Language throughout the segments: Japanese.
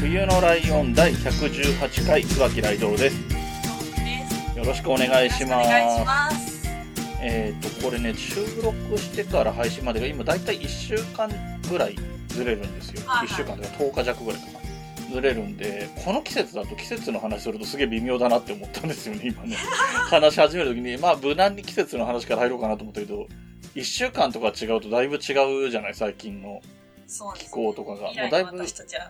冬のライオン第118回、椿雷道です。です。よろしくお願いします。えっ、と、これね、収録してから配信までが今だいたい1週間ぐらいずれるんですよ。はいはい1週間とか10日弱ぐらいかな。ずれるんで、この季節だと季節の話するとすげえ微妙だなって思ったんですよね、今ね。話し始めるときに、まあ無難に季節の話から入ろうかなと思ったけど、1週間とか違うとだいぶ違うじゃない、最近の気そうです。候とかが。もうだいぶ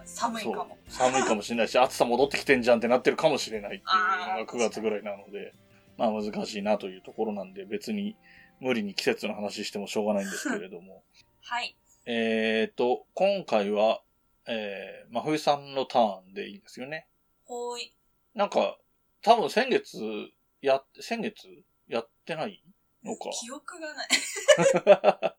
寒いかも。寒いかもしれないし、暑さ戻ってきてんじゃんってなってるかもしれないっていうのがあー9月ぐらいなので、まあ難しいなというところなんで、別に無理に季節の話してもしょうがないんですけれども。はい。えーと、今回は、えー、真冬さんのターンでいいんですよね。ほーい。なんか、多分先月、やっ、先月やってないのか。記憶がない。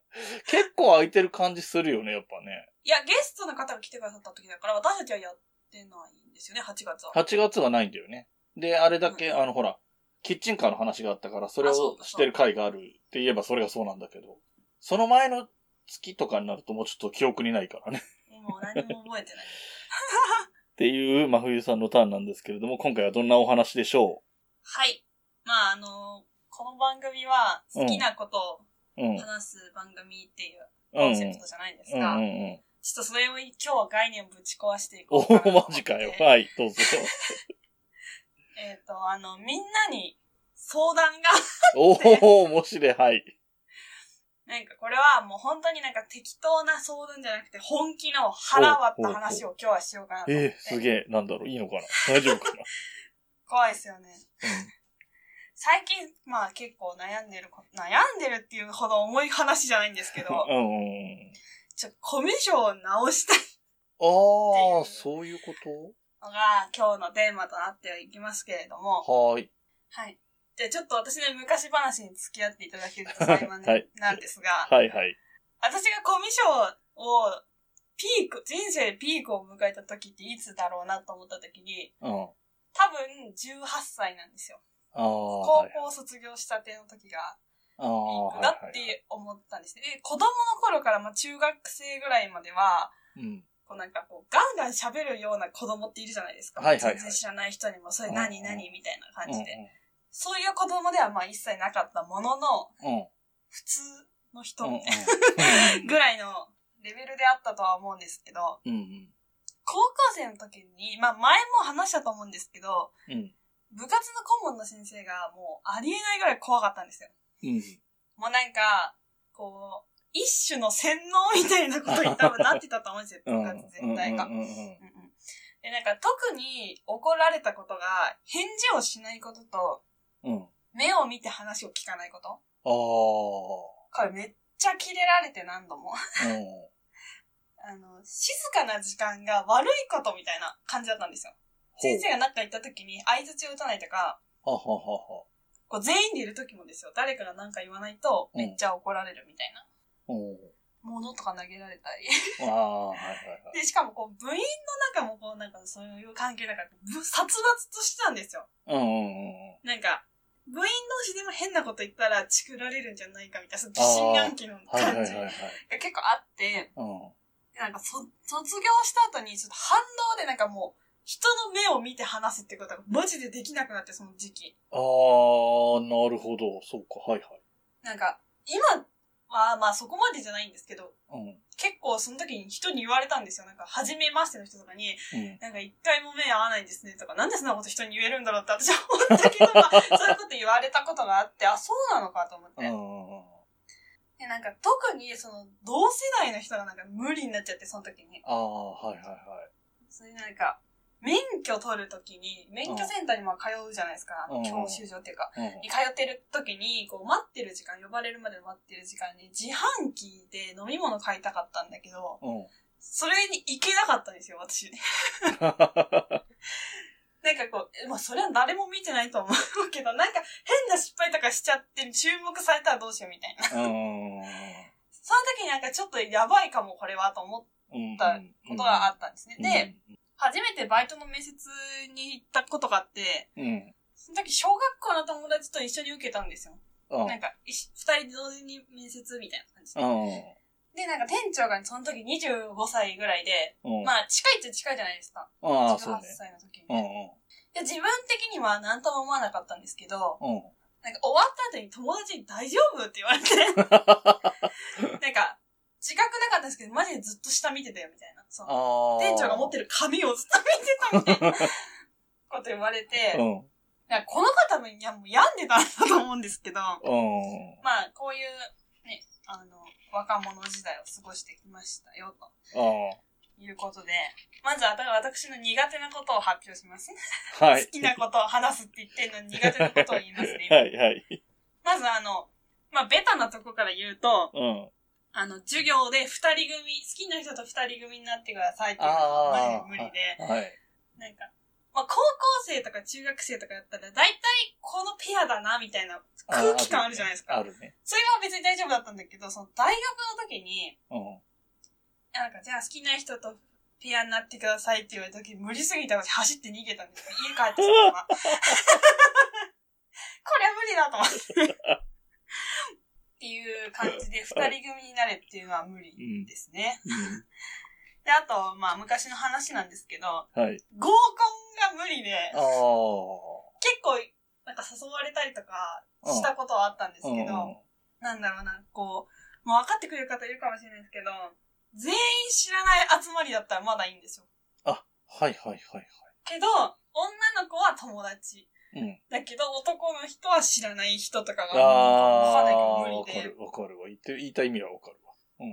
結構空いてる感じするよね、やっぱね。いや、ゲストの方が来てくださった時だから、私たちはやってないんですよね、8月は。8月はないんだよね。で、あれだけ、うんあの、ほら、キッチンカーの話があったから、それをしてる回があるって言えばそれがそうなんだけど、その前の月とかになるともうちょっと記憶にないからね。もう何も覚えてない。っていう真冬さんのターンなんですけれども、今回はどんなお話でしょはい。まあ、あのこの番組は好きなことううん。を話す番組っていううん。うんコンセプトじゃないですうんか。うんうん。ちょっとそれを今日は概念をぶち壊していこおうかなと思って。お、マジかよ。はい、どうぞ。えっ、と、あの、みんなに相談が、おお、面白い。はい。なんかこれはもう本当になんか適当な相談じゃなくて本気の腹割った話を今日はしようかなと思って。えー、すげえ。なんだろう、いいのかな大丈夫かな 怖いですよね。最近、まあ結構悩んでるこ、悩んでるっていうほど重い話じゃないんですけど、うん。ちょ、コミュ障を直したいああ、そういうこのが今日のテーマとなっていきますけれども、とはーい。はい。じゃあちょっと私の昔話に付き合っていただけると幸いはいなんですが、はいはい。私がコミュ障をピーク、人生でピークを迎えた時っていつだろうなと思った時に、うん。あ多分18歳なんですよ。高はい校卒業したての時があピーあ、クだって思ったんですね。で子供の頃からまあ中学生ぐらいまでは、うん。こうなんかこうガンガン喋るような子供っているじゃないですか。はいはいはい全然知らない人にも、それうん何何みたいな感うんじで。そういう子供ではまあ一切なかったものの、うん。うん。普通の人うん。みたいな ぐらいのレベルであったとは思うんですけど、うん。うん。高校生の時に、まあ前も話したと思うんですけど、うん。部活の顧問の先生がもうありえないぐらい怖かったんですよ。うん。もうなんか、こう、一種の洗脳みたいなことに多分なってたと思うんですよ、うん。部活全体が。で、なんか特に怒られたことが、返事をしないことと、うん。目を見て話を聞かないこと。ああ。これめっちゃキレられて何度も。うん。あの、静かな時間が悪いことみたいな感じだったんですよ。先生が何か言った時に相槌を打たないとか、はははは。こう全員でいる時もですよ。誰かが何か言わないとうんめっちゃ怒られるみたいな。うん。物とか投げられたり。ああ、はいはいはい。で、しかもこう部員の中もこうなんかそういう関係だから、ぶ殺伐としてたんですよ。うんうんうん。なんか、部員同士でも変なこと言ったらチクられるんじゃないかみたいな、その疑心暗鬼のはいはい感じが。結構あって、うん。なんかそ、卒業した後にちょっと反動でなんかもう、人の目を見て話すってことがマジでできなくなって、その時期。ああ、なるほど。そうか、はいはい。なんか、今はまあそこまでじゃないんですけど、うん。結構その時に人に言われたんですよ。なんか、初めましての人とかに、うん。なんか一回も目合わないんですねとか、なんでそんなこと人に言えるんだろうって私は思ったけど、まあ、そういうこと言われたことがあって、あ、そうなのかと思って。うん。で、なんか特にその、同世代の人がなんか無理になっちゃって、その時に。ああ、はいはいはい。それでなんか、免許取る時に、免許センターにも通うじゃないですか。うん教習所っていうか。うん。に通ってる時に、こう待ってる時間、呼ばれるまでの待ってる時間に、自販機で飲み物買いたかったんだけど、うん。それに行けなかったんですよ、私。なんかこう、まあそれは誰も見てないと思うけど、なんか変な失敗とかしちゃって注目されたらどうしようみたいな。うん。その時になんかちょっとやばいかもこれはと思っうんたことがあったんですね。うんで、、初めてバイトの面接に行ったことがあって、うん。その時小学校の友達と一緒に受けたんですよ。うん。なんか、二人同時に面接みたいな感じで。うん。で、なんか店長がその時25歳ぐらいで、うん。まあ近いっちゃ近いじゃないですか。ああ、そう18ね。歳の時にうんね。で自分的には何とも思わなかったんですけど。なんか終わった後に友達に大丈夫？って言われて、なんか、自覚なかったんですけど、マジでずっと下見てたよみたいな。その。店長が持ってる紙をずっと見てたみたいなこと言われて、うん。いやこの方もいやもう病んでたんだと思うんですけど、うん。まあこういうね、あの、若者時代を過ごしてきましたよ、とあいうことで、まずは私の苦手なことを発表します。あ。はい。好きなことを話すって言ってるのに苦手なことを言いますね。はい、はい。まずあの、まあ、ベタなとこから言うと、うん。あの、授業で二人組、好きな人と二人組になってくださいっていうのは無理で、はい。なんか、まあ、高校生とか中学生とかだったら、大体このペアだな、みたいな空気感あるじゃないですか。あるね。それは別に大丈夫だったんだけど、その大学の時に、うん。なんか、じゃあ好きな人とペアになってくださいって言われた時、無理すぎた私走って逃げたんですよ。家帰ってそのまま。これは無理だと思って。っていう感じで、二人組になれっていうのは無理ですね。うん で、あと、まあ、昔の話なんですけど、はい。合コンが無理で。結構、なんか誘われたりとかしたことはあったんですけど、うんなんだろうな、こう、もう分かってくれる方いるかもしれないですけど、全員知らない集まりだったらまだいいんですよ。あ、はいはいはいけど、女の子は友達。はい。うん。だけど、男の人は知らない人とかが、ああわかんないけどー、無理でわかる。わかるわ。言って、言いたい意味はわかるわ。うん。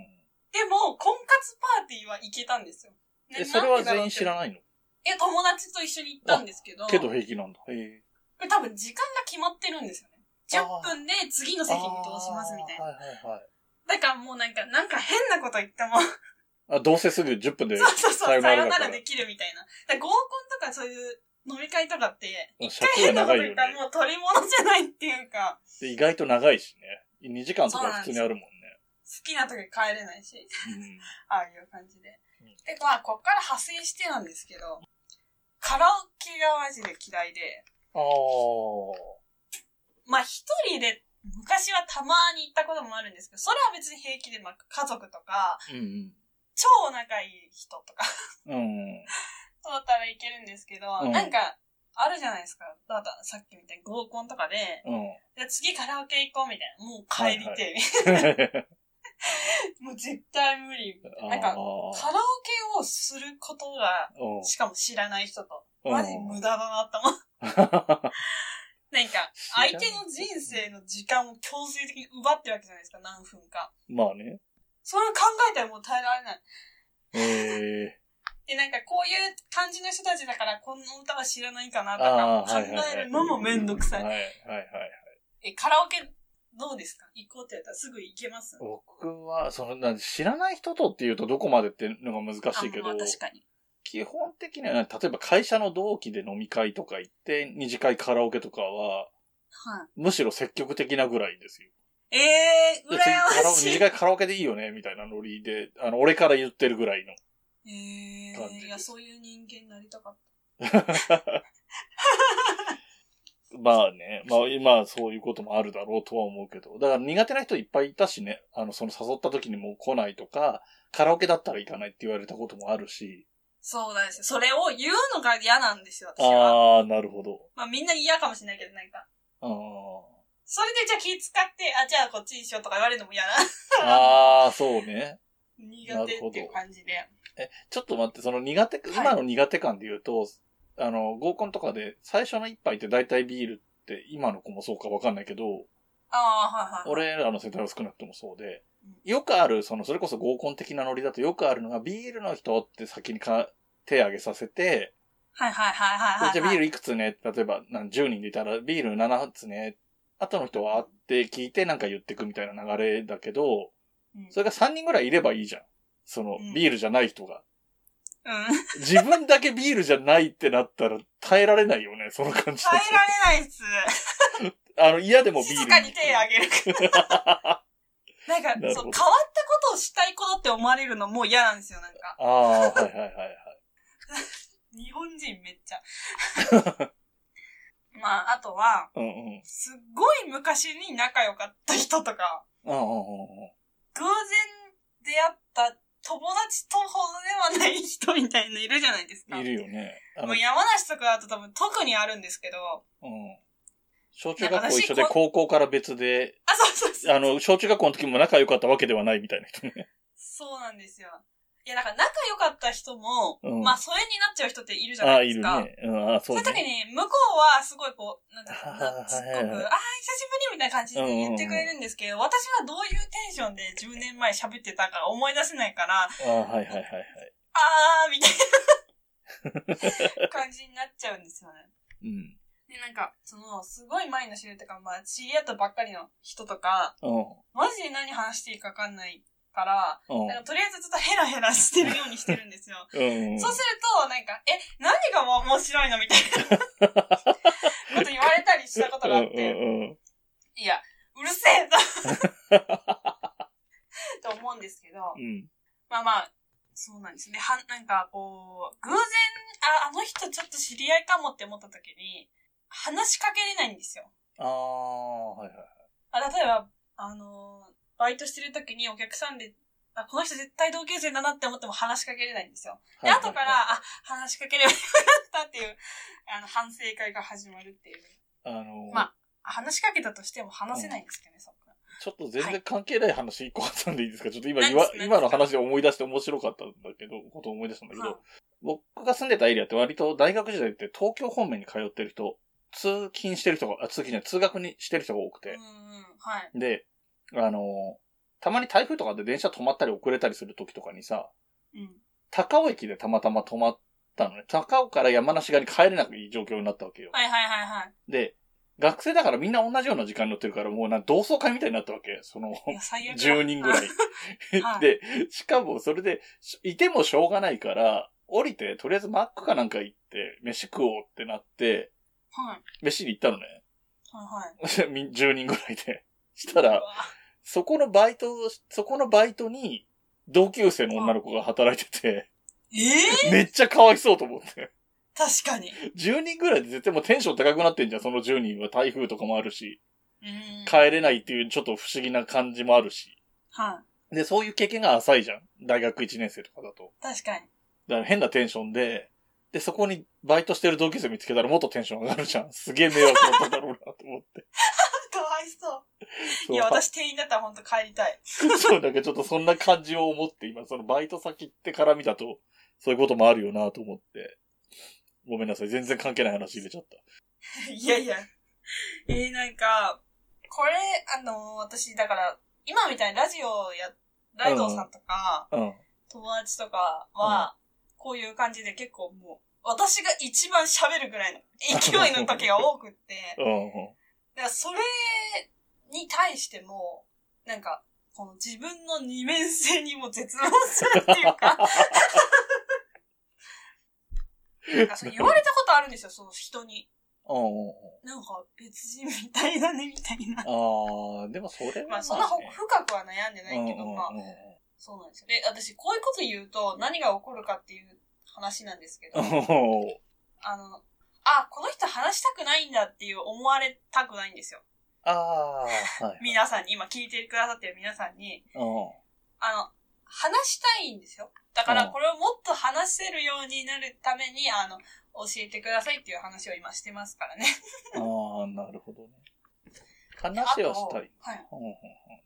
でも、婚活パーティーは行けたんですよ。ねえ、それは全員知らいないの？え、友達と一緒に行ったんですけど、けど平気なんだ。へえ。多分時間が決まってるんですよね。10あー分で次の席に移動しますみたいな。はいはいはい。だからもうなんか、なんか変なこと言っても、あ、どうせすぐ10分で。そうそうそう、さよならできるみたいな。合コンとかそういう飲み会とかって、一尺回変なが長いよねこと言ったらもう取り物じゃないっていうか、で意外と長いしね。2時間とか普通にあるもんね。好きな時帰れないし、うん。ああいう感じでうん。で、まあ、こっから派生してなんですけど、カラオケがマジで嫌いで、ああ。まあ一人で、昔はたまに行ったこともあるんですけど、それは別に平気で、まあ家族とか、うん超仲いい人とか、うん。うん。そったらいけるんですけど、うんなんか、あるじゃないですか。だからさっきみたいに合コンとかで、うん。じゃあ次カラオケ行こうみたいな。もう帰りてえ、もう絶対無理。なんか、カラオケをすることが、うんしかも知らない人と、うんマジ無駄だなって思う。なんか、相手の人生の時間を強制的に奪ってるわけじゃないですか、何分か。まあね。それを考えたらもう耐えられない。ええで、なんかこういう感じの人たちだから、この歌は知らないかなとあか考えるのもめんどくさい。はいはいはい。え、カラオケどうですか？行こうって言ったらすぐ行けます？僕は、その、なんで知らない人とっていうとどこまでっていうのが難しいけどあまあ、確かに。基本的には、例えば会社の同期で飲み会とか行って、二次会カラオケとかは、はい。むしろ積極的なぐらいですよ。ええー、で羨ましい。次二次会カラオケでいいよね、みたいなノリで、あの、俺から言ってるぐらいの。ええー、いや、そういう人間になりたかった。まあね、まあ今そういうこともあるだろうとは思うけど。だから苦手な人いっぱいいたしね、あの、その誘った時にもう来ないとか、カラオケだったら行かないって言われたこともあるし。そうなんですよ。それを言うのが嫌なんですよ、私は。ああ、なるほど。まあみんな嫌かもしれないけど、なんか。あーそれでじゃあ気使って、あ、じゃあこっちにしようとか言われるのも嫌な。あー、そうね。苦手っていう感じで。え、ちょっと待って、その苦手、はい今の苦手感で言うと、あの、合コンとかで最初の一杯って大体ビールって、今の子もそうかわかんないけど、ああ、はいはいはい。俺らの世代は少なくともそうでうん、よくある、その、それこそ合コン的なノリだとよくあるのが、ビールの人って先にか手挙げさせて、はいはいはいはいはい。でじゃあビールいくつね？例えば、なん10人でいたら、ビール7つね？後の人はって聞いてなんか言ってくみたいな流れだけど、うんそれが3人ぐらいいればいいじゃん。そのうん、ビールじゃない人が。うん。自分だけビールじゃないってなったら耐えられないよね、その感じだと耐えられないっす。あの、嫌でもビール。静かに手あげるから。なんか、なるほどそう、変わったことをしたいことって思われるのもう嫌なんですよ、なんか。ああ、はいはいはいはい。日本人めっちゃ。まあ、あとは、うんうん。すっごい昔に仲良かった人とか、うんうんうんうん。偶然出会った友達とほどではない人みたいのいるじゃないですか。いるよね。もう、山梨とかだと多分特にあるんですけど、うん。小中学校一緒で高校から別で、あ、そうそうそう。あの、小中学校の時も仲良かったわけではないみたいな人ね。そうなんですよ。いや、なんか仲良かった人も、うんまあ、疎遠になっちゃう人っているじゃああ、いるないですか。ね。うん、そそうういう時ね。に、向こうはすごいこう、なんだろうあーな、すっごく、ああ、久しぶりみたいな感じで言ってくれるんですけど、私はどういうテンションで10年前喋ってたか思い出せないから、ああ、はいはいはいはい。あーみたいな 感じになっちゃうんですよね。うん。で、なんか、その、すごい前の知り合いとか、まあ、知り合ったばっかりの人とか、うん。マジで何話していいかわかんないから、うんなんかとりあえずずっとヘラヘラしてるようにしてるんですよ。うん。そうすると、なんか、え、何が面白いのみたいなこと言われたりしたことがあって、うんうんうん。いや、うるせえと と思うんですけど、うん。まあまあ、そうなんですね。は、なんかこう、偶然、あ、あの人ちょっと知り合いかもって思った時に、話しかけれないんですよ。ああ、はいはい。あ例えば、あのーバイトしてる時にお客さんで、あ、この人絶対同級生だなって思っても話しかけれないんですよ。で、はい後から、あ、話しかければよかったっていう、あの、反省会が始まるっていう。あの、まあ話しかけたとしても話せないんですけどね、そっから。ちょっと全然関係ない話一個挟んでいいですか？ちょっと今今の話で思い出して面白かったんだけど、ことを思い出したんだけど、はい僕が住んでたエリアって割と大学時代って東京方面に通ってる人、通勤してる人が、あ、通勤じゃない、通学にしてる人が多くて、うんうん、はい。で、あの、たまに台風とかで電車止まったり遅れたりする時とかにさ、うん。高尾駅でたまたま止まったのね。高尾から山梨側に帰れなくいい状況になったわけよ。はいはいはいはい。で、学生だからみんな同じような時間に乗ってるから、もうな同窓会みたいになったわけ。その、いや、最悪だ。10人ぐらい。はいで、しかもそれで、しいてもしょうがないから、降りて、とりあえずマックかなんか行って、飯食おうってなって、はい。飯に行ったのね。はいはい。み10人ぐらいで。したら、そこのバイト、そこのバイトに、同級生の女の子が働いてて、ええめっちゃかわいそうと思って。確かに。10人ぐらいで絶対もうテンション高くなってんじゃん、その10人は。台風とかもあるし、うん。帰れないっていうちょっと不思議な感じもあるし。はい。で、そういう経験が浅いじゃん。大学1年生とかだと。確かに。だから変なテンションで、で、そこにバイトしてる同級生見つけたらもっとテンション上がるじゃん。すげえ迷惑だっただろうなと思って。かわいそう。いや、私店員だったら本当帰りたい。そう、だけどちょっとそんな感じを思って、今そのバイト先行ってから見たと、そういうこともあるよなと思って。ごめんなさい。全然関係ない話入れちゃった。いやいや。えー、なんか、これ、あの私、だから、今みたいにラジオや、ライドウさんとか、うん。友達とかは、こういう感じで結構もう、私が一番喋るぐらいの勢いの時が多くって、うん。だからそれに対しても、なんか、この自分の二面性にも絶望するっていうか、なんか言われたことあるんですよ、その人に。うん。なんか別人みたいだね、みたいな。ああ、でもそれは、ね。まあそんなほ深くは悩んでないけど、まあ、そうなんですよ。で、私こういうこと言うと何が起こるかっていう話なんですけど、うんあの、あ、この人話したくないんだっていう思われたくないんですよ。ああ、はい。皆さんに、今聞いてくださってる皆さんに、うん。あの、話したいんですよ。だからうんこれをもっと話せるようになるために、あの、教えてくださいっていう話を今してますからね。ああ、なるほどね。話はしたい。はい。うんうんうん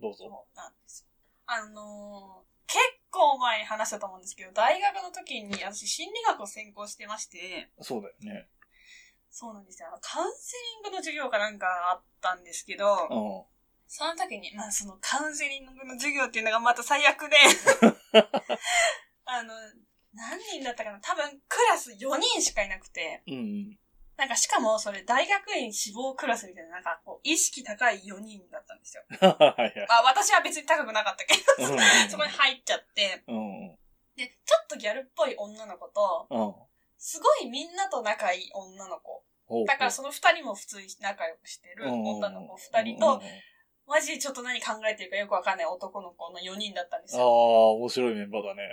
どうぞ。そうなんですよ。あのー結構前に話したと思うんですけど、大学の時に私心理学を専攻してまして、そうだよね。そうなんですよ。カウンセリングの授業かなんかあったんですけど、うん。その時に、まあそのカウンセリングの授業っていうのがまた最悪で、あの、何人だったかな？多分クラス4人しかいなくて、うん。なんかしかもそれ大学院志望クラスみたいな、なんかこう、意識高い4人だったんですよ。はいはい。あ、私は別に高くなかったけど、そこに入っちゃって、うんうん。で、ちょっとギャルっぽい女の子と、うん。すごいみんなと仲いい女の子。だからその二人も普通に仲良くしてる女の子二人と、、マジでちょっと何考えてるかよくわかんない男の子の4人だったんですああ、よ。面白いメンバーだね。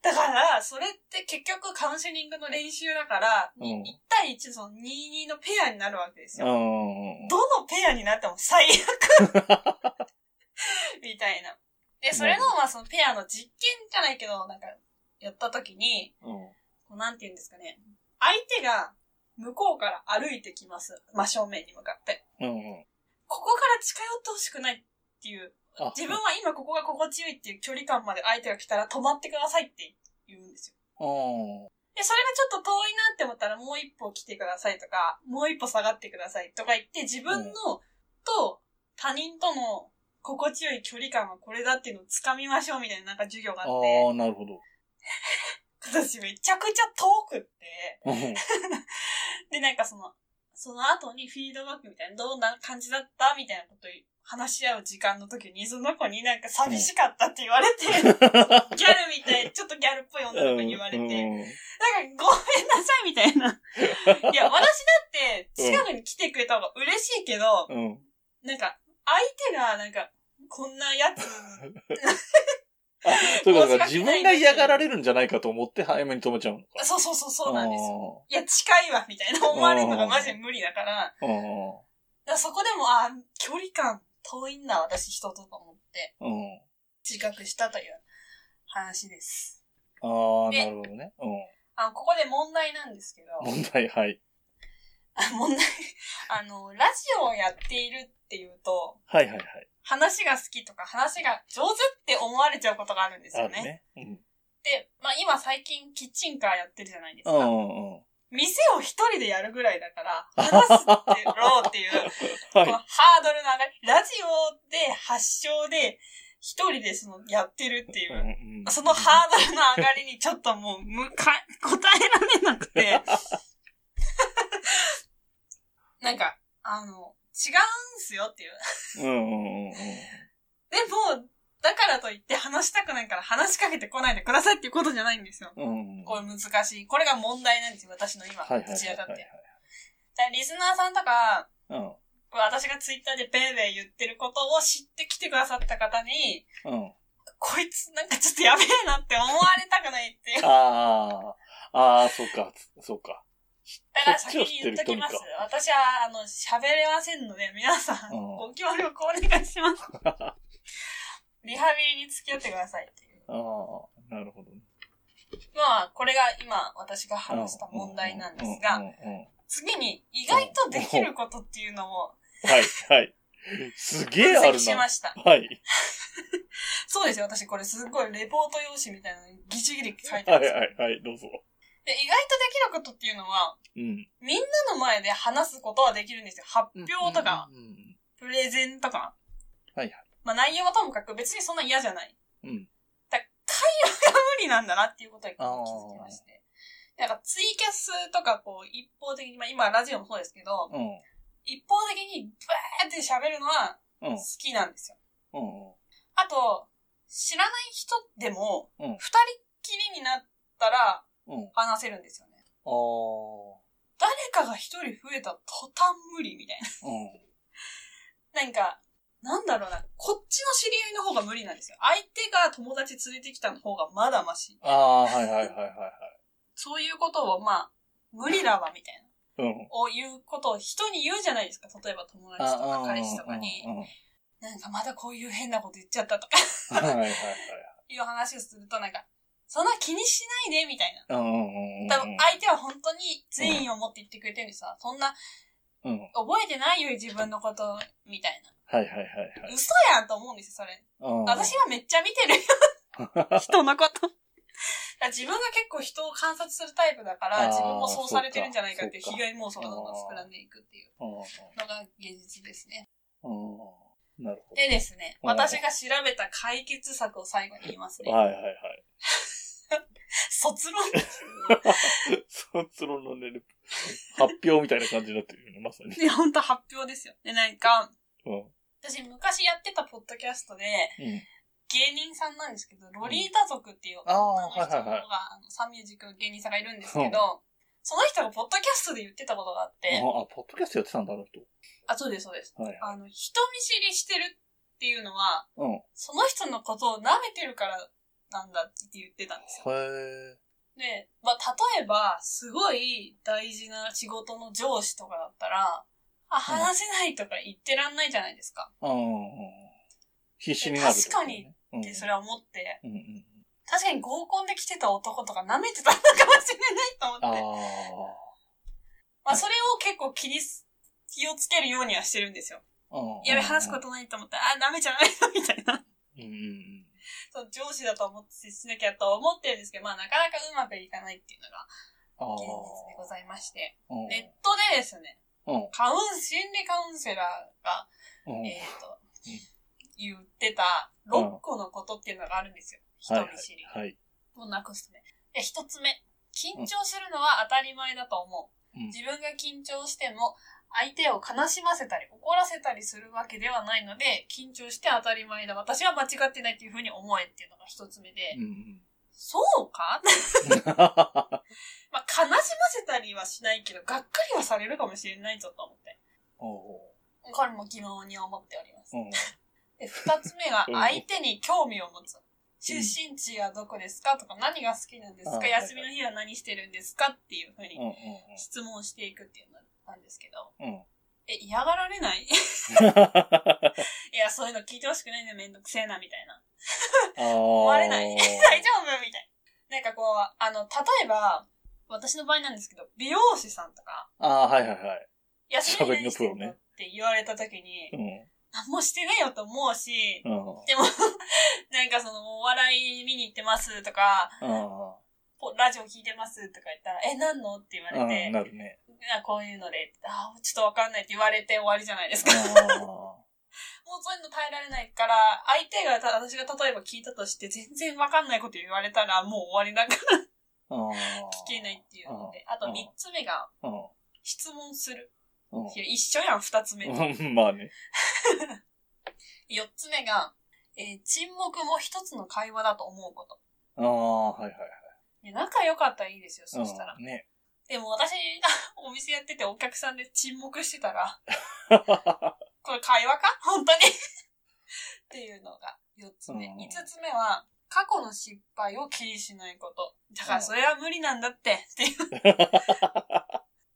だから、それって結局カウンセリングの練習だから、うん1対1その22のペアになるわけですうんよ。どのペアになっても最悪みたいな。で、それの、まあそのペアの実験じゃないけど、なんか、やった時に、うん。こうなんて言うんですかね。相手が向こうから歩いてきます。真正面に向かって。うんうん。ここから近寄ってほしくないっていう、あ自分は今ここが心地よいっていう距離感まで相手が来たら止まってくださいって言うんですよ。うん。で、それがちょっと遠いなって思ったらもう一歩来てくださいとか、もう一歩下がってくださいとか言って自分の、と他人との心地よい距離感はこれだっていうのを掴みましょうみたいななんか授業があってあ、あ、なるほど。私めちゃくちゃ遠くって、うん。で、なんかその、その後にフィードバックみたいな、どんな感じだったみたいなことを話し合う時間の時に、その子になんか寂しかったって言われて、ギャルみたい、ちょっとギャルっぽい女の子に言われて、なんかごめんなさいみたいな。いや、私だって近くに来てくれた方が嬉しいけど。なんか、相手がなんか、こんなやつ、あ、そうか、自分が嫌がられるんじゃないかと思って早めに止めちゃうのか。そうそうそうそうなんですよ。よ。いや、近いわ、みたいな思われるのがマジで無理だから、だかうん。らそこでも、あ、距離感遠いんだ、私人とと思って、うん。自覚したという話です。ああ、でなるほどね。うあの、ここで問題なんですけど、ん。問題、はい。あ問題、あの、ラジオをやっているっていうと、はいはいはい。話が好きとか話が上手って思われちゃうことがあるんですよね。ね。うん。で、まあ今最近キッチンカーやってるじゃないですか。うんうんうん。店を一人でやるぐらいだから、話すってろうっていう、はハードルの上がり、ラジオで発祥で、一人でそのやってるっていい。う、うんうんそのハードルの上がりにちょっともう、むか、答えられなくて、なんか、あの、違うんすよっていう。うんうんうんうん。でも、だからといって話したくないから話しかけてこないでくださいっていうことじゃないんですよ。うんうん。これ難しい。これが問題なんですよ、私の今、はいはいぶち当たって。はいだからリスナーさんとか、はい。私がツイッターでベーベー言ってることを知ってきてくださった方に、うん。うん。こいつなんかちょっとやべえなって思われたくないっていう。ああ、ああ、そうか、そうか。だから先に言っときます。私は、あの、喋れませんので、皆さん、うんご協力お願いします。リハビリに付き合ってくださいっていう。ああ、なるほどね。まあ、これが今、私が話した問題なんですが、次に、意外とできることっていうのをはい、はい。すげえあるな。しました。はい。そうですよ、私これすごいレポート用紙みたいなのにギチギリ書いてはい、ますよ。はい、はい、どうぞ。で、意外とできることっていうのは、うん。みんなの前で話すことはできるんですよ。発表とか、うん。うんプレゼンとか。はいはい。まあ内容はともかく別にそんな嫌じゃない。うん。だ会話が無理なんだなっていうことに気づきまして。なんかツイキャスとかこう一方的に、まあ今ラジオもそうですけど、うん。一方的にバーって喋るのはうん好。きなんですよ。うん。あと、知らない人でも、うん二人っきりになったらうん。話せるんですよね。ああ。誰かが一人増えた途端無理みたいうん。な。なんか、なんだろうな、こっちの知り合いの方が無理なんですよ。相手が友達連れてきた方がまだマシ。ああ、はいはいはいはいはい。そういうことを、まあ、無理だわ、みたいな。うん。を言うことを人に言うじゃないですか。例えば友達とか彼氏とかにう。んうんなんかまだこういう変なこと言っちゃったとかうんはいはいはい。いう話をするとなんか、そんな気にしないで、みたいな。うんうんうんうん。多分相手は本当に善意を持って言ってくれてるんですさ、そんなうん。覚えてないよ、自分のこと、みたいはいはいはいな。はい。嘘やんと思うんですよ、それ。うん私はめっちゃ見てるよ。人のこと。自分が結構人を観察するタイプだから、自分もそうされてるんじゃないかっていう被害妄想がどんどん膨らんでいくっていううんのが現実ですね。なるほでですね、うん私が調べた解決策を最後に言いますど。ね。はいはいはい。卒論 卒論のネル。は発表みたいな感じになってるよね、まさに。で、本当発表ですよ。で、なんか、うん。私昔やってたポッドキャストで、うん。芸人さんなんですけど、ロリータ族っていう女の人が、はいはいはサンミュージックの芸人さんがいるんですけど、その人がポッドキャストで言ってたことがあって、あ、あポッドキャストやってたんだ、あの人。あ、そうです、そうです。はい。あの、人見知りしてるっていうのは、うん。その人のことを舐めてるからなんだって言ってたんですよ。へで、まあ、例えば、すごい大事な仕事の上司とかだったら、あ、話せないとか言ってらんないじゃないですか。ー。うん。必死になる、確かに。うん。ってそれは思って、うんうん。確かに合コンで来てた男とか舐めてたのかもしれないと思あって。あ。まあ、それを結構気にす、気をつけるようにはしてるんですよ。うん。やべ、話すことないと思ったら、あ、舐めちゃないのみたいな。うんうん そう上司だと思って接しなきゃと思ってるんですけど、まあ、なかなかうまくいかないっていうのが。現実でございまして。うんネットでですね、うん。カウン、心理カウンセラーが、うん。えっ、と、言ってた6個のことっていうのがあるんですよ。人見知りはい。をなくすね。で、一つ目。緊張するのは当たり前だと思う。うん自分が緊張しても、相手を悲しませたり、怒らせたりするわけではないので、緊張して当たり前だ。私は間違ってないっていうふうに思えっていうのが一つ目で、うんそうか？うん。まあ、悲しませたりはしないけど、がっかりはされるかもしれないぞと思って。これも疑問に思っております。うん。で、二つ目がうん相手に興味を持つ。出身地はどこですかとか、何が好きなんですか？休みの日は何してるんですか？っていうふうにうん。質問していくっていうのなんですけど、うん。うん。え、嫌がられない？いや、そういうの聞いてほしくないんだよ、めんどくせえな、みたいな。思思われない 大丈夫？みたいな。なんかこう、あの、例えば、私の場合なんですけど、美容師さんとか、ああ、はいはいはい。休みに何してん喋りのプロねのって言われた時に、うん。何もしてねえよと思うし、うん。でも、なんかその、お笑い見に行ってますとか、うん。ポラジオ聞いてますとか言ったら、え、何の？って言われうん。て、なるね。あこういうので、あちょっとわかんないって言われて終わりじゃないですか。あ もうそういうの耐えられないから、相手が、た私が例えば聞いたとして、全然わかんないこと言われたら、もう終わりだからあ。聞けないっていうので。うんあと三つ目が、うん。質問する。うん。いや、一緒やん、二つ目。うん。まあね。四つ目が、えー沈黙も一つの会話だと思うこと。ああ、はいはいいや仲良かったらいいですよ、はい。そしたらう。んね。でも私が お店やっててお客さんで沈黙してたら、これ会話か？本当にっていうのが4つ目。うん5つ目は、過去の失敗を気にしないこと。だからそれは無理なんだって。っていう。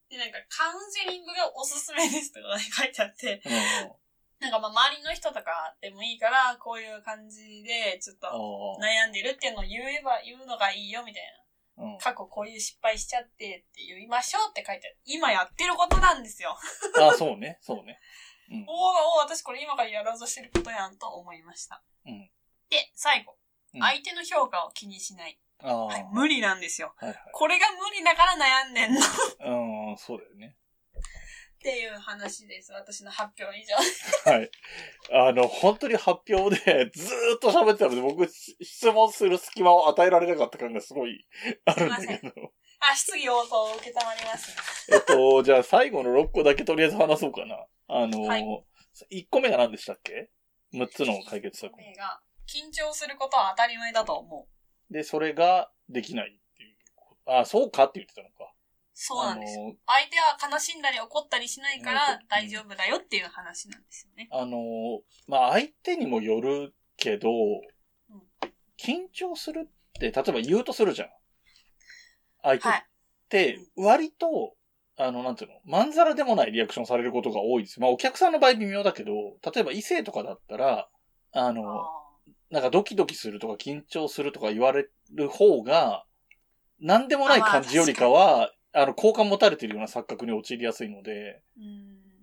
で、なんかカウンセリングがおすすめですとかね書いてあって、うん。なんかまあ周りの人とかでもいいから、こういう感じでちょっとあ悩んでるっていうのを言えば、言うのがいいよみたいな。あ。うん。過去こういう失敗しちゃってって言いましょうって書いてある。今やってることなんですよ。ああ、そうね。そうね。うん。おーおー私これ今からやろうとしてることやんと思いました。うん。で、最後。うん相手の評価を気にしない。はい、無理なんですよ。はいはい。これが無理だから悩んでんの。っうん、そうだよね。ていう話です。私の発表以上。はい。あの、本当に発表でずーっと喋ってたので、僕、質問する隙間を与えられなかった感がすごいあるんだけど。あ、質疑応答を受けたまります。えっと、じゃあ最後の6個だけとりあえず話そうかな。あの、はい1個目が何でしたっけ ?6 つの解決策。目が、緊張することは当たり前だと思う。で、それができないっていう。あ、そうかって言ってたのか。そうなんですよ。相手は悲しんだり怒ったりしないからうん大丈夫だよっていう話なんですよね。あの、まあ、相手にもよるけど、緊張するって、例えば言うとするじゃん。相手っはい。て、割と、あの、なんていうの、まんざらでもないリアクションされることが多いです。まあ、お客さんの場合微妙だけど、例えば異性とかだったら、あの、あなんかドキドキするとか緊張するとか言われる方が、なんでもない感じよりかは、あの、好感持たれてるような錯覚に陥りやすいので、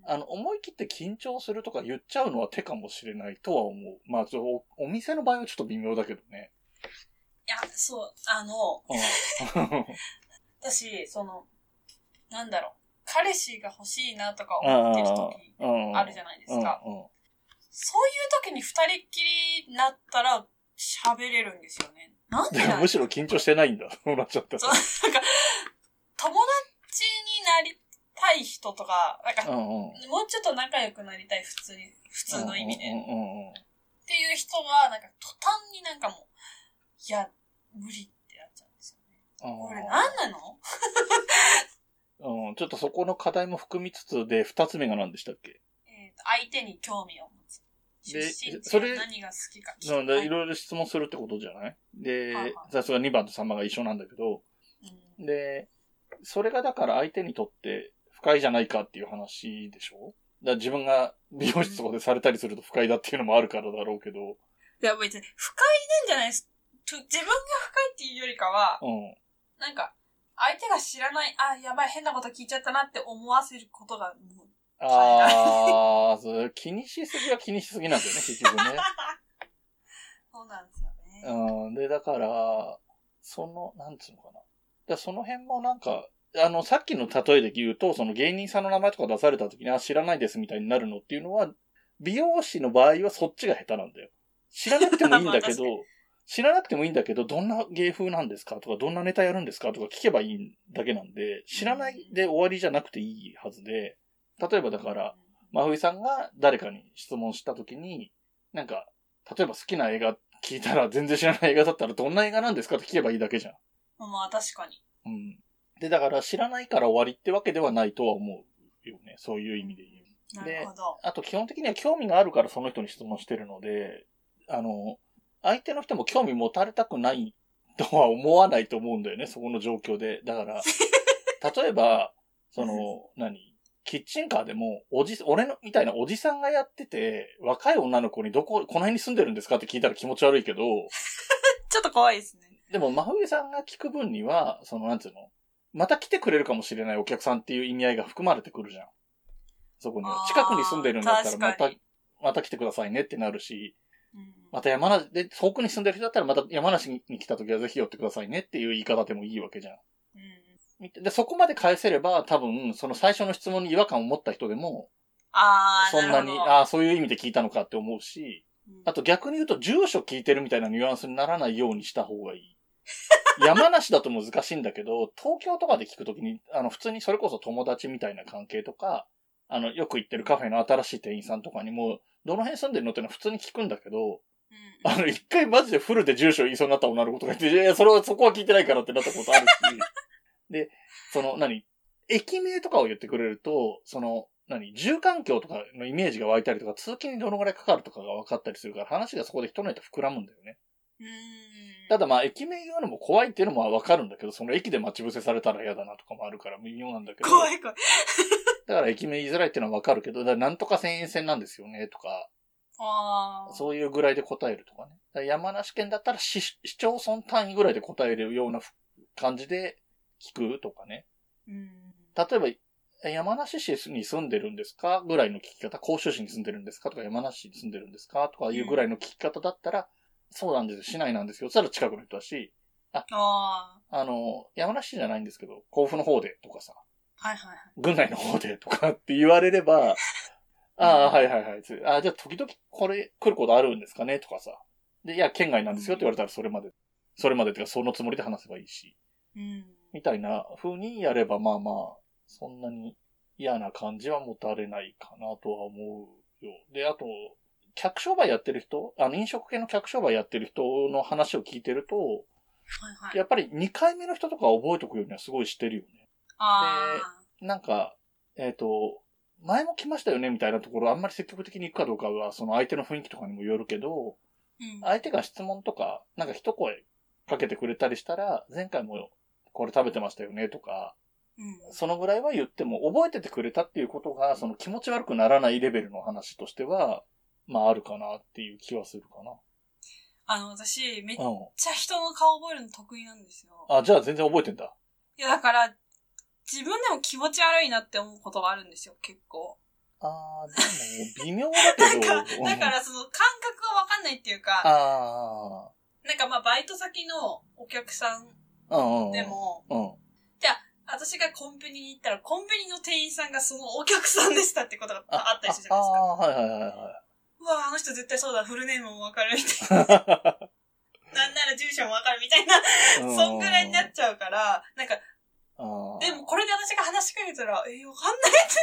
あの、思い切って緊張するとか言っちゃうのは手かもしれないとは思う。まあ、おお店の場合はちょっと微妙だけどね。いや、そう、あの、うん 私、その、なんだろう、彼氏が欲しいなとか思ってる時うんあるじゃないですか。そういう時に二人っきりになったら喋れるんですよね。なんで むしろ緊張してないんだ。そうなっちゃったそう、なんか、友達になりたたい人とか、なんか、うんうん。もうちょっと仲良くなりたい、普通に、普通の意味で。うんうんうんうん。っていう人が、なんか、途端になんかもう、いや、無理ってなっちゃうんですよね。これ何なの？うん、ちょっとそこの課題も含みつつで、二つ目が何でしたっけ？えっ、と、相手に興味を持つ。出でそれや何が好きか聞くそうでいろいろ質問するってことじゃない？でさすが2番と3番が一緒なんだけど、うんで、それがだから相手にとって不快じゃないかっていう話でしょ？だ自分が美容室とかでされたりすると不快だっていうのもあるからだろうけど、いや、別に、不快なんじゃないです。と自分が不快っていうよりかは、うん。なんか、相手が知らない、あ、やばい、変なこと聞いちゃったなって思わせることが、もう、ああ、そう気にしすぎは気にしすぎなんだよね、結局ね。そうなんですよね。うん。で、だから、その、なんつうのかな。だその辺もなんか、あの、さっきの例えで言うと、その芸人さんの名前とか出された時に、あ、知らないですみたいになるのっていうのは、美容師の場合はそっちが下手なんだよ。知らなくてもいいんだけど 知らなくてもいいんだけど、どんな芸風なんですかとか、どんなネタやるんですかとか聞けばいいだけなんで、知らないで終わりじゃなくていいはずで、例えばだから、真冬さんが誰かに質問したときに、なんか、例えば好きな映画聞いたら全然知らない映画だったらどんな映画なんですかって聞けばいいだけじゃん。まあまあ、確かに。うん。で、だから知らないから終わりってわけではないとは思うよね。そういう意味で言う。なるほど。あと基本的には興味があるからその人に質問してるので、あの、相手の人も興味持たれたくないとは思わないと思うんだよね、そこの状況で。だから、例えば、その、何？キッチンカーでも、おじ、俺の、みたいなおじさんがやってて、若い女の子にどこ、この辺に住んでるんですかって聞いたら気持ち悪いけど、ちょっと怖いですね。でも、真冬さんが聞く分には、その、なんつうの？また来てくれるかもしれないお客さんっていう意味合いが含まれてくるじゃん。そこには近くに住んでるんだったら、またまた来てくださいねってなるし、うん。また山梨で、遠くに住んでる人だったら、また山梨に来た時はぜひ寄ってくださいねっていう言い方でもいいわけじゃん。うん。で、そこまで返せれば、多分、その最初の質問に違和感を持った人でも、そんなに、ああ、そういう意味で聞いたのかって思うし、うんあと逆に言うと、住所聞いてるみたいなニュアンスにならないようにした方がいい。山梨だと難しいんだけど、東京とかで聞くときに、あの、普通にそれこそ友達みたいな関係とか、あの、よく行ってるカフェの新しい店員さんとかにも、どの辺住んでるのってのは普通に聞くんだけど、うんあの、一回マジでフルで住所言いそうになった女の子とか言って、いやいや、それは、そこは聞いてないからってなったことあるし、で、その、何駅名とかを言ってくれると、その、何住環境とかのイメージが湧いたりとか、通勤にどのぐらいかかるとかが分かったりするから、話がそこで一ネタ膨らむんだよね。うん。ただまあ、駅名言うのも怖いっていうのも分かるんだけど、その駅で待ち伏せされたら嫌だなとかもあるから微妙なんだけど。怖い怖い。だから駅名言いづらいっていうのは分かるけど、だなんとか千円線なんですよね、とか。そういうぐらいで答えるとかね。だから山梨県だったら市市町村単位ぐらいで答えるような感じで聞くとかね。うん。例えば、え山梨市に住んでるんですかぐらいの聞き方、甲州市に住んでるんですかとか、山梨市に住んでるんですかとかいうぐらいの聞き方だったら、そうなんですよ、市内なんですよ。そしたら近くの人だし、ああの、山梨市じゃないんですけど、甲府の方でとかさ、ー。はいはいはい。軍内の方でとかって言われれば、ああ、はいはいはい。つあじゃあ時々これ来ることあるんですかねとかさ。で、いや、県外なんですよって言われたらそれまで、それまでっていうかそのつもりで話せばいいし。うん。みたいな風にやれば、まあまあ、そんなに嫌な感じは持たれないかなとは思うよ。で、あと、客商売やってる人、あの、飲食系の客商売やってる人の話を聞いてると、はいはい。やっぱり2回目の人とか覚えておくようにはすごいしてるよね。あなんか、えっ、と、前も来ましたよねみたいなところあんまり積極的に行くかどうかは、その相手の雰囲気とかにもよるけど、ー。うん。相手が質問とか、なんか一声かけてくれたりしたら、前回もこれ食べてましたよねとか、うん。そのぐらいは言っても、覚えててくれたっていうことが、その気持ち悪くならないレベルの話としては、まああるかなっていう気はするかな。あの、私、めっうん。ちゃ人の顔覚えるの得意なんですよ。あ、じゃあ全然覚えてんだ。いや、だから、自分でも気持ち悪いなって思うことがあるんですよ、結構。あー、でも、微妙だけど。なんか、だからその感覚がわかんないっていうか、あなんかまあバイト先のお客さんあ、うんうん。で、も、うん。私がコンビニに行ったら、コンビニの店員さんがそのお客さんでしたってことがああったりするじゃないですか。ああー、はいはいはいはうわ、あの人絶対そうだ、フルネームもわかるみたいい。な。なんなら住所もわかるみたいな、うんそんぐらいになっちゃうから、なんか、でもこれで達が話しかけたら、え、わかんないって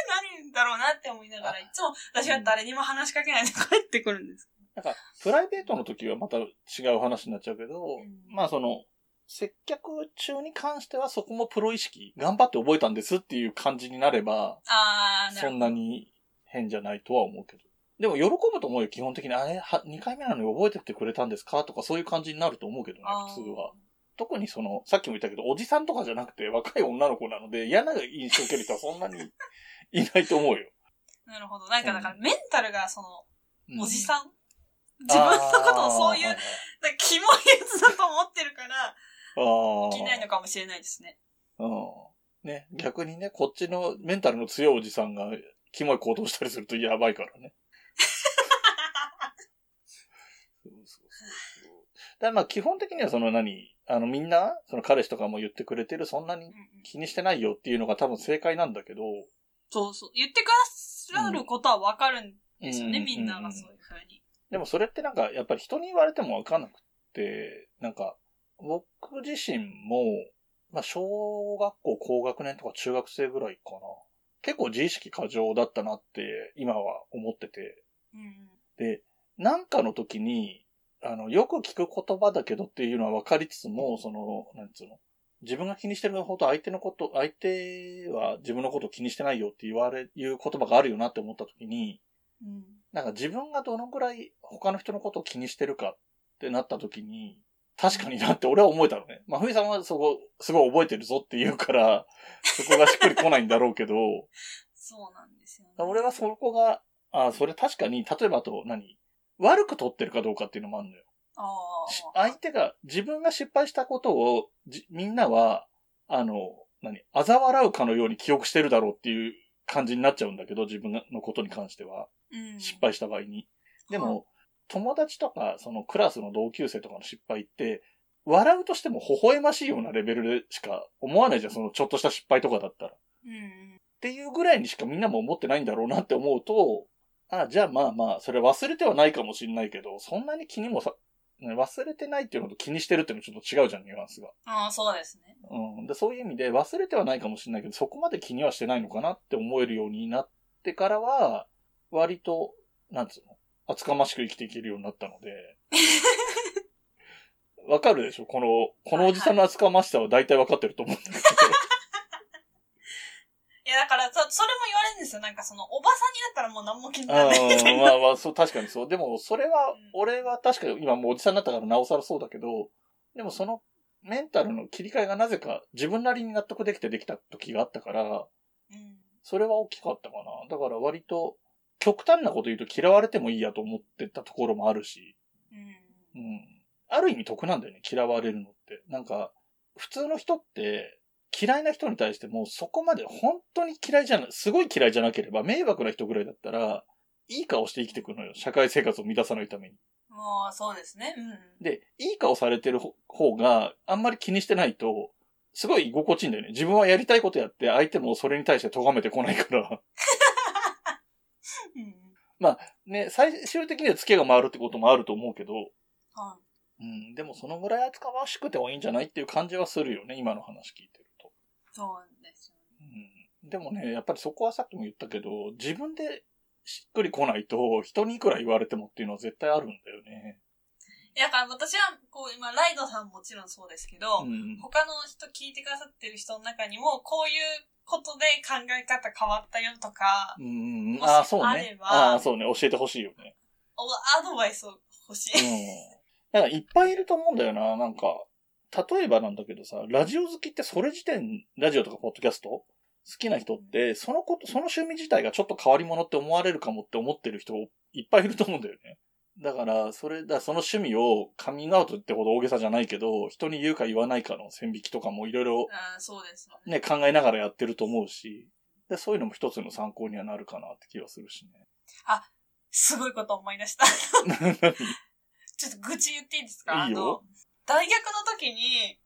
何だろうなって思いながら、いつも私は誰にも話しかけないで帰ってくるんです。なんか、プライベートの時はまた違う話になっちゃうけど、んまあその、接客中に関してはそこもプロ意識、頑張って覚えたんですっていう感じになれば、あー、なるそんなに変じゃないとは思うけど。でも喜ぶと思うよ、基本的に。あれ、は、2回目なのに覚えててくれたんですか？とかそういう感じになると思うけどね、普通は。特にその、さっきも言ったけど、おじさんとかじゃなくて若い女の子なので、嫌な印象を受ける人はそんなに いないと思うよ。なるほど。なんかだからメンタルがその、うんおじさん？自分のことをそういう、なんかキモいやつだと思ってるから、あーできないのかもしれないですね。うん。ね、逆にね、こっちのメンタルの強いおじさんが、キモい行動したりするとやばいからね。そうそうそうそう。だまあ基本的にはその何、あのみんな、その彼氏とかも言ってくれてる、そんなに気にしてないよっていうのが多分正解なんだけど、そうそう。言ってくださることはわかるんですよね、うんみんながそういうふうに。でもそれってなんか、やっぱり人に言われてもわかんなくって、なんか、僕自身も、まあ、小学校高学年とか中学生ぐらいかな。結構自意識過剰だったなって今は思ってて。うんで、なんかの時に、あの、よく聞く言葉だけどっていうのは分かりつつも、その、なんつうの。自分が気にしてるほど相手のこと、相手は自分のことを気にしてないよって言われ、いう言葉があるよなって思った時に、うん。なんか自分がどのぐらい他の人のことを気にしてるかってなった時に、確かになって俺は思えたのね。まあ、ふみさんはそこ、すごい覚えてるぞって言うから、そこがしっくり来ないんだろうけど、そうなんですよね。俺はそこが、あそれ確かに、例えばあと何？悪く取ってるかどうかっていうのもあるのよ。相手が、自分が失敗したことを、じみんなは、あの、何嘲笑うかのように記憶してるだろうっていう感じになっちゃうんだけど、自分のことに関しては。うん失敗した場合に。でも、はい友達とか、そのクラスの同級生とかの失敗って、笑うとしても微笑ましいようなレベルでしか思わないじゃん、そのちょっとした失敗とかだったら。っうん。ていうぐらいにしかみんなも思ってないんだろうなって思うと、あじゃあまあまあ、それ忘れてはないかもしれないけど、そんなに気にもさ、ね忘れてないっていうのと気にしてるっていうのはちょっと違うじゃん、ニュアンスが。ああ、そうですね。うん。で、そういう意味で忘れてはないかもしれないけど、そこまで気にはしてないのかなって思えるようになってからは、割と、なんつうの、厚かましく生きていけるようになったので、わかるでしょ？この、このおじさんの厚かましさは大体わかってると思うんだけいや、だから、そ、それも言われるんですよ。なんかその、おばさんになったらもう何も気になど。らないみたうん、いな。まあまあ、そう、確かにそう。でも、それはうん、俺は確かに今もうおじさんになったからなおさらそうだけど、でもそのメンタルの切り替えがなぜか自分なりに納得できてできた時があったから、うん。それは大きかったかな。だから割と、極端なこと言うと嫌われてもいいやと思ってたところもあるし、うん。うん。ある意味得なんだよね、嫌われるのって。なんか、普通の人って、嫌いな人に対してもそこまで本当に嫌いじゃな、すごい嫌いじゃなければ、迷惑な人ぐらいだったら、いい顔して生きていくのよ。社会生活を乱さないために。もう、そうですね。うん。で、いい顔されてる方があんまり気にしてないと、すごい居心地いいんだよね。自分はやりたいことやって、相手もそれに対して咎めてこないから。うん。ね、最終的にはツケが回るってこともあると思うけど、はうん、でもそのぐらい厚かましくてもいいんじゃないっていう感じはするよね、今の話聞いてる。そうですよね。うん、でもね、やっぱりそこはさっきも言ったけど、自分でしっくりこないと、人にいくら言われてもっていうのは絶対あるんだよね。いやだから私は、こう、今、ライドさんもちろんそうですけど、うん。他の人聞いてくださってる人の中にも、こういうことで考え方変わったよとか、うん、ああ、そうあねれ。ばああ、そうね。教えてほしいよね。おアドバイスを欲しい。うん。だからいっぱいいると思うんだよな。なんか、例えばなんだけどさ、ラジオ好きってそれ時点、ラジオとかポッドキャスト？好きな人って、そのこと、その趣味自体がちょっと変わり者って思われるかもって思ってる人いっぱいいると思うんだよね。だから、それだ、その趣味をカミングアウトってほど大げさじゃないけど、人に言うか言わないかの線引きとかもいろいろそうですよね。ね、考えながらやってると思うし、で、そういうのも一つの参考にはなるかなって気がするしね。すごいこと思い出した。ちょっと愚痴言っていいですか？いいよあの、大学の時に、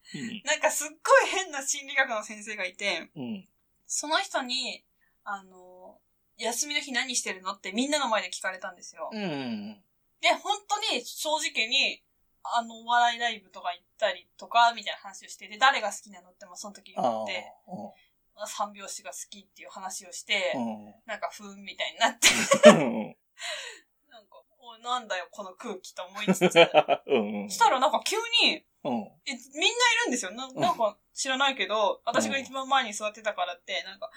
なんかすっごい変な心理学の先生がいて、うん。うん。その人に、あの、休みの日何してるのってみんなの前で聞かれたんですよ。うん。で、本当に正直に、あの、お笑いライブとか行ったりとか、みたいな話をしてて、誰が好きなのって、まあ、その時言って、三拍子が好きっていう話をして、うん。なんか、ふーんみたいになって、うん。なんだよ、この空気と思いつつ。うん。したらなんか急に、うん。え、みんないるんですよ。ななんか知らないけど、私が一番前に座ってたからって、なんか、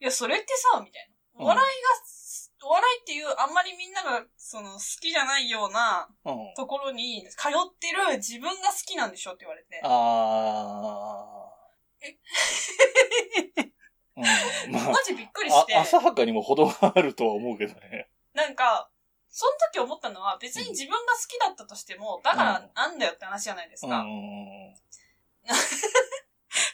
いや、それってさ、みたいな。笑いが、お笑いっていう、あんまりみんなが、その、好きじゃないようなうん。ところに通ってる自分が好きなんでしょって言われて。あえ？ー。うん。まあマジびっくりしてあ、、浅はかにも程があるとは思うけどね。なんか、その時思ったのは、別に自分が好きだったとしても、だからなんだよって話じゃないですか。うん。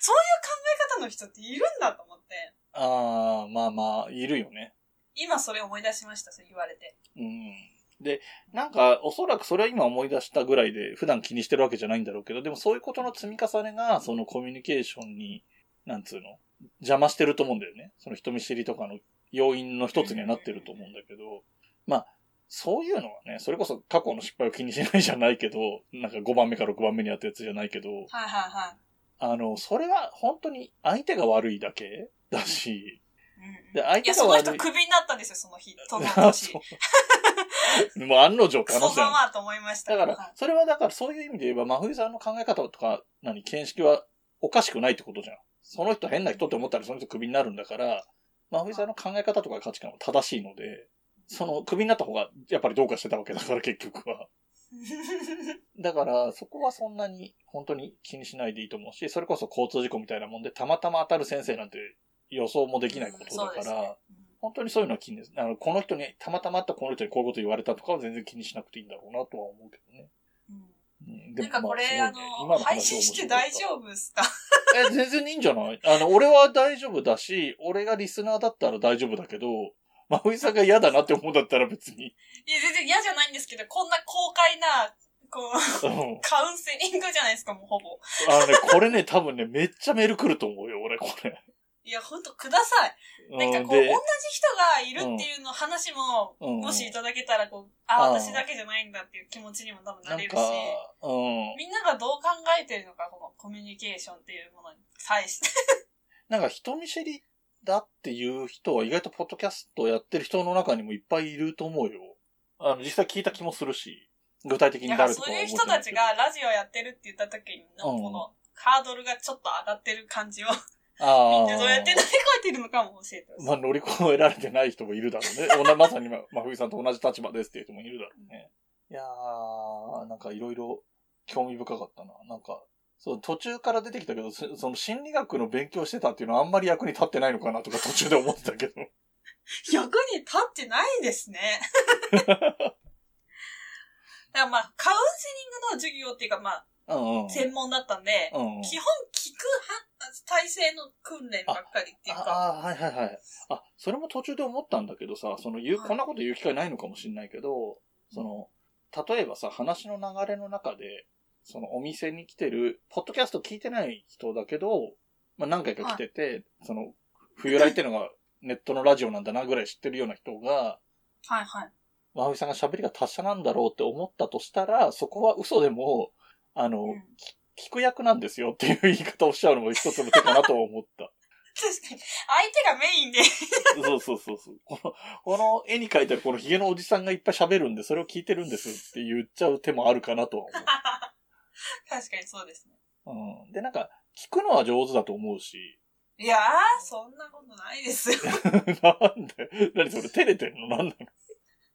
そういう考え方の人っているんだと思って、ああ、まあまあ、いるよね。今それ思い出しました、そう言われて。うん。で、なんか、おそらくそれは今思い出したぐらいで、普段気にしてるわけじゃないんだろうけど、でもそういうことの積み重ねが、そのコミュニケーションに、なんつうの、邪魔してると思うんだよね。その人見知りとかの要因の一つにはなってると思うんだけど、まあ、そういうのはね、それこそ過去の失敗を気にしないじゃないけど、なんか5番目か6番目にやったやつじゃないけど、はいはいはい。あの、それは本当に相手が悪いだけだし、うんで、相いや、その手が悪い。人クビになったんですよ、その日。そのあ年。そうもう案の定ってクソ話だよざまあと思いました。だからはい、それはだからそういう意味で言えば、真冬さんの考え方とか、何、見識はおかしくないってことじゃん。その人変な人って思ったらその人クビになるんだから、真冬さんの考え方とか価値観は正しいので、そのクビになった方がやっぱりどうかしてたわけだから結局は。だから、そこはそんなに本当に気にしないでいいと思うし、それこそ交通事故みたいなもんで、たまたま当たる先生なんて予想もできないことだから、ですね本当にそういうのは気にです。あの、この人に、たまたま会ったこの人にこういうこと言われたとかは全然気にしなくていいんだろうなとは思うけどね。うんうんなんかこれ、あまあね今の、配信して大丈夫ですか？え、全然いいんじゃない？あの、俺は大丈夫だし、俺がリスナーだったら大丈夫だけど、まふいさんが嫌だなって思うんだったら別に。いや、全然嫌じゃないんですけど、こんな公開な、こう、うん。カウンセリングじゃないですか、もうほぼ。あのね、これね、多分ね、めっちゃメール来ると思うよ、俺、これ。いや、ほんとください。なんかこう、で同じ人がいるっていうの話も、うんもしいただけたら、こう、あ、うん私だけじゃないんだっていう気持ちにも多分なれるし、うん。みんながどう考えてるのか、このコミュニケーションっていうものに対して。なんか人見知りだっていう人は意外とポッドキャストやってる人の中にもいっぱいいると思うよ。あの、実際聞いた気もするし、具体的に誰とかはそういう人たちがラジオやってるって言った時の、うんこの、ハードルがちょっと上がってる感じを、ああ。どうやって乗り越えてるのかも教えて。まあ乗り越えられてない人もいるだろうね。まさにま、まふいさんと同じ立場ですっていう人もいるだろうね。いやー、なんかいろいろ興味深かったな。なんか、そう、途中から出てきたけど、そその心理学の勉強してたっていうのはあんまり役に立ってないのかなとか途中で思ってたけど。役に立ってないですね。だからまあ、カウンセリングの授業っていうかまあ、うんうん。専門だったんで、うんうん。基本聞くは体制の訓練ばっかりっていうか、ああ、はいはいはい。あ、それも途中で思ったんだけどさ、その言う、はいこんなこと言う機会ないのかもしれないけど、その、例えばさ、話の流れの中で、そのお店に来てる、ポッドキャスト聞いてない人だけど、まあ何回か来てて、その、冬来っていうのがネットのラジオなんだなぐらい知ってるような人が、はいはい。まふいさんが喋りが達者なんだろうって思ったとしたら、そこは嘘でも、あの、うん聞く役なんですよっていう言い方をしちゃうのも一つの手かなとは思った。確かに。相手がメインで。そうそうそうそう。この、この絵に描いてあるこのヒゲのおじさんがいっぱい喋るんで、それを聞いてるんですって言っちゃう手もあるかなとは 確かにそうですね。思う。うん。で、なんか、聞くのは上手だと思うし。いやー、そんなことないですよ。なんで？何それ照れてんの？なんなの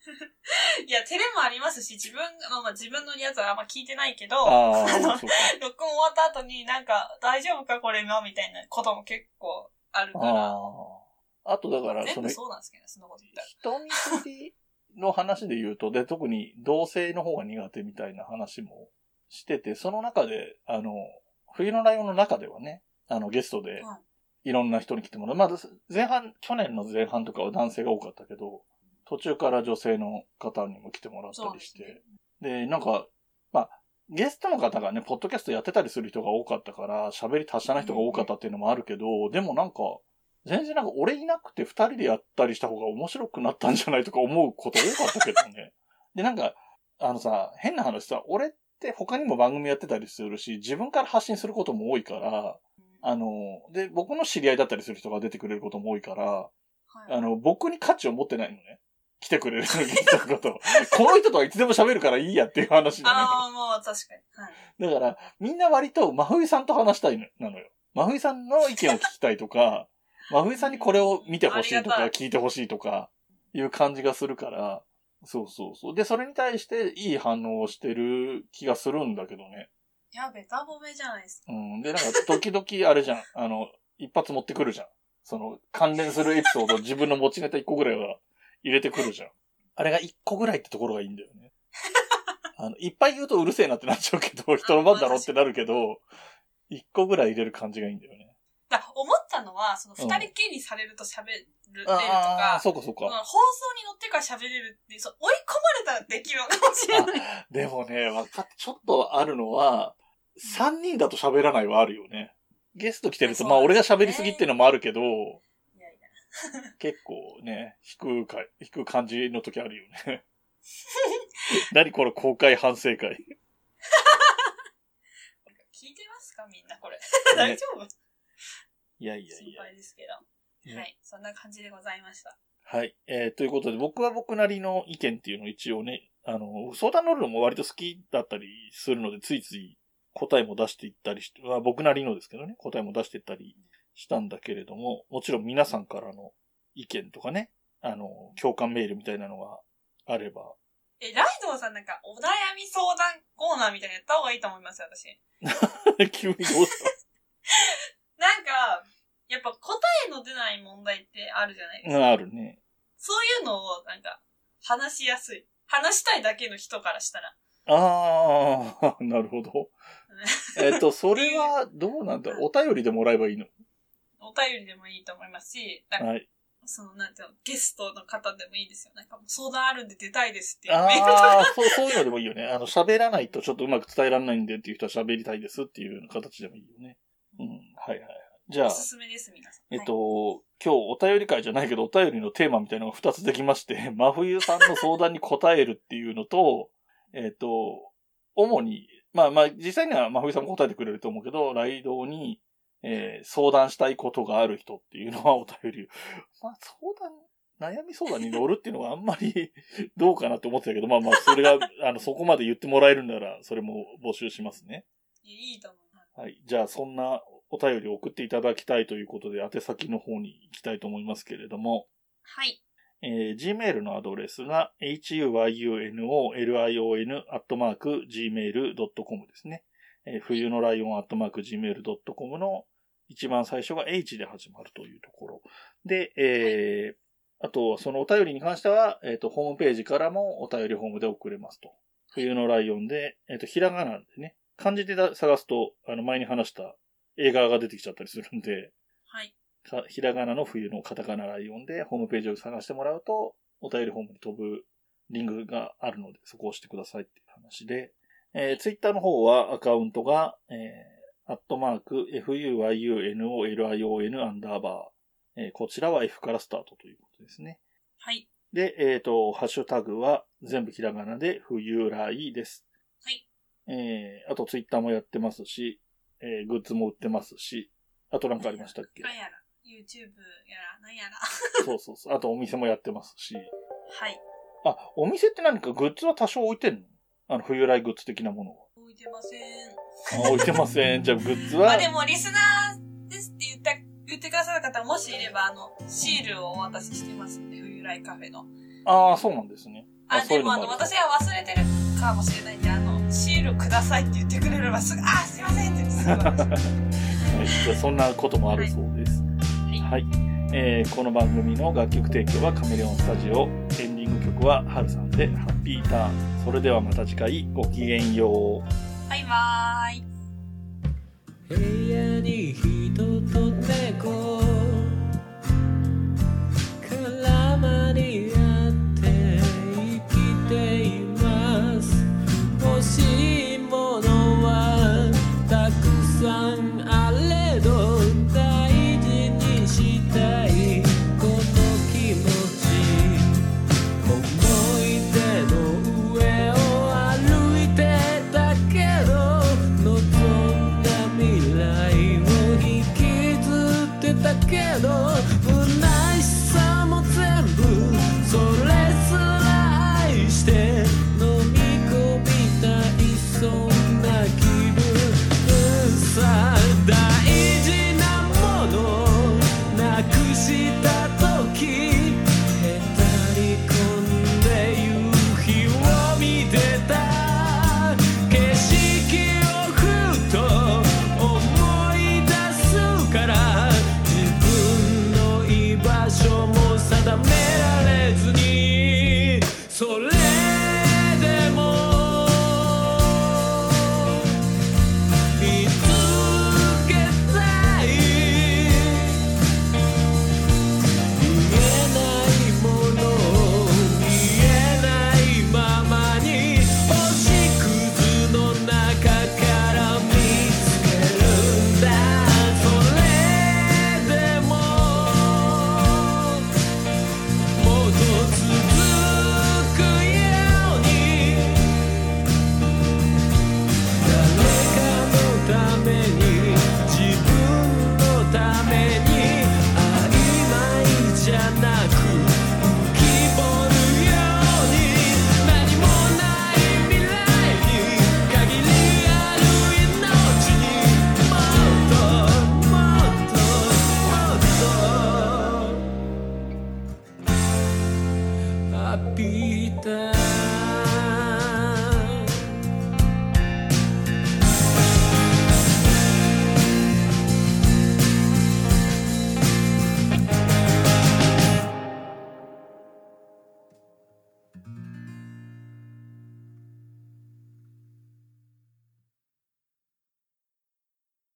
いや、照れもありますし、自分、まあまあ自分のやつはあんま聞いてないけど、ああ、あのそうか。録音終わった後になんか、大丈夫かこれ今みたいなことも結構あるから。ああ。あとだから、その全部、そうなんですけどね、そのこと言ったら。人見知りの話で言うと、で、特に同性の方が苦手みたいな話もしてて、その中で、あの、冬のライオンの中ではね、あの、ゲストではい、いろんな人に来てもらう。まず、前半、去年の前半とかは男性が多かったけど、途中から女性の方にも来てもらったりして、でなんか、まあ、ゲストの方がね、ポッドキャストやってたりする人が多かったから、喋り達者な人が多かったっていうのもあるけど、でもなんか、全然なんか俺いなくて二人でやったりした方が面白くなったんじゃないとか思うこと多かったけどね。で、なんか、あのさ、変な話さ、俺って他にも番組やってたりするし、自分から発信することも多いから、あの、で、僕の知り合いだったりする人が出てくれることも多いから、はい。あの、僕に価値を持ってないのね。来てくれるゲストのこと。この人とはいつでも喋るからいいやっていう話だね。ああ、まあ確かに。はい。だから、みんな割と真冬さんと話したいのなのよ。真冬さんの意見を聞きたいとか、真冬さんにこれを見てほしいとか聞いてほしいとかいう感じがするから、そうそうそう。で、それに対していい反応をしてる気がするんだけどね。いや、ベタ褒めじゃないですか。うん。で、なんか時々あれじゃん。あの、一発持ってくるじゃん。その、関連するエピソード自分の持ちネタ一個ぐらいは入れてくるじゃん。あれが一個ぐらいってところがいいんだよね。あの、いっぱい言うとうるせえなってなっちゃうけど、人の番だろってなるけど、一個ぐらい入れる感じがいいんだよね。だ思ったのは、その二人きりされると喋るれるとあかあ、、そうかそうか。放送に乗ってから喋れるっていう、そう追い込まれたらできるのかもしれない。でもね、わかっちょっとあるのは、三人だと喋らないはあるよね。ゲスト来てると、まあ俺が喋りすぎっていうのもあるけど、いやいや。結構ね、引くか、引く感じの時あるよね。何これ公開反省会。聞いてますかみんなこれ。ね 大丈夫？いやいやい心や。配ですけど。ねはい。そんな感じでございました。はい。えーということで、僕は僕なりの意見っていうのを一応ね、あの、相談乗るのも割と好きだったりするので、ついつい答えも出していったりして、まあ僕なりのですけどね、答えも出していったりしたんだけれども、もちろん皆さんからの意見とかね、あの、共感メールみたいなのがあれば、え、ライドウさんなんかお悩み相談コーナーみたいなのやった方がいいと思いますよ、私。急にどうした？やっぱ答えの出ない問題ってあるじゃないですか。うんあるね。そういうのをなんか話しやすい。話したいだけの人からしたら。ああ、なるほど。えっと、それはどうなんだ？ろうお便りでもらえばいいの？お便りでもいいと思いますし、なんかはい。その、なんていうの、ゲストの方でもいいですよ。なんかもう相談あるんで出たいですっていうメールとか。ああ、そう、そういうのでもいいよね。あの、喋らないとちょっとうまく伝えられないんでっていう人は喋りたいですっていう形でもいいよね。うん。はいはいはい。じゃあお、すすめです、皆さん。えっと、今日お便り会じゃないけど、お便りのテーマみたいなのが2つできまして、真冬さんの相談に答えるっていうのと、えっと、主に、まあまあ、実際には真冬さんも答えてくれると思うけど、ライドに、えー相談したいことがある人っていうのはお便りを。まあ、相談、悩み相談に乗るっていうのはあんまりどうかなって思ってたけど、まあまあ、それが、あの、そこまで言ってもらえるなら、それも募集しますね。いいと思う。はい。じゃあ、そんなお便りを送っていただきたいということで、宛先の方に行きたいと思いますけれども、はい。えー Gmail のアドレスが、huyunolion.gmail.com ですね。えー冬のライオン .gmail.com の一番最初が H で始まるというところ。で、えーあとはそのお便りに関しては、えっ、と、ホームページからもお便りフォームで送れますと。冬のライオンで、えっ、と、ひらがなでね、漢字でだ探すと、あの、前に話した映画が出てきちゃったりするんで、はい。かひらがなの冬のカタカナライオンでホームページを探してもらうと、お便りフォームに飛ぶリンクがあるので、そこを押してくださいっていう話で、えー、ツイッターの方はアカウントが、えー、アットマーク、fuyunolion アンダーバー、えーこちらは F からスタートということですね。はい。で、えっ、と、ハッシュタグは全部ひらがなで冬来です。はい。えー、あとツイッターもやってますし、えー、グッズも売ってますし、あとなんかありましたっけ？なんやら、YouTube やら、なんやら。そうそうそう。あとお店もやってますし。はい。あ、お店って何かグッズは多少置いてんの？あの、冬来グッズ的なもの置いてません。は。あ置いてません。じゃあグッズは？まあ、でも、リスナーですって言った、言ってくださる方もしいれば、あの、シールをお渡ししてますんで、冬来カフェの。ああ、そうなんですね。あ、そういうのでもあの、私は忘れてるかもしれないんで、あの、シールくださいって言ってくれればすぐ、あ、すいませんって言ってい。そんなこともあるそうです。はいはい。えーこの番組の楽曲提供はカメレオンスタジオ。エンディング曲はハルさんでハッピーターン。それではまた次回ごきげんよう。バイバーイ。部屋に人と猫絡まり合って生きてしいものはたくさん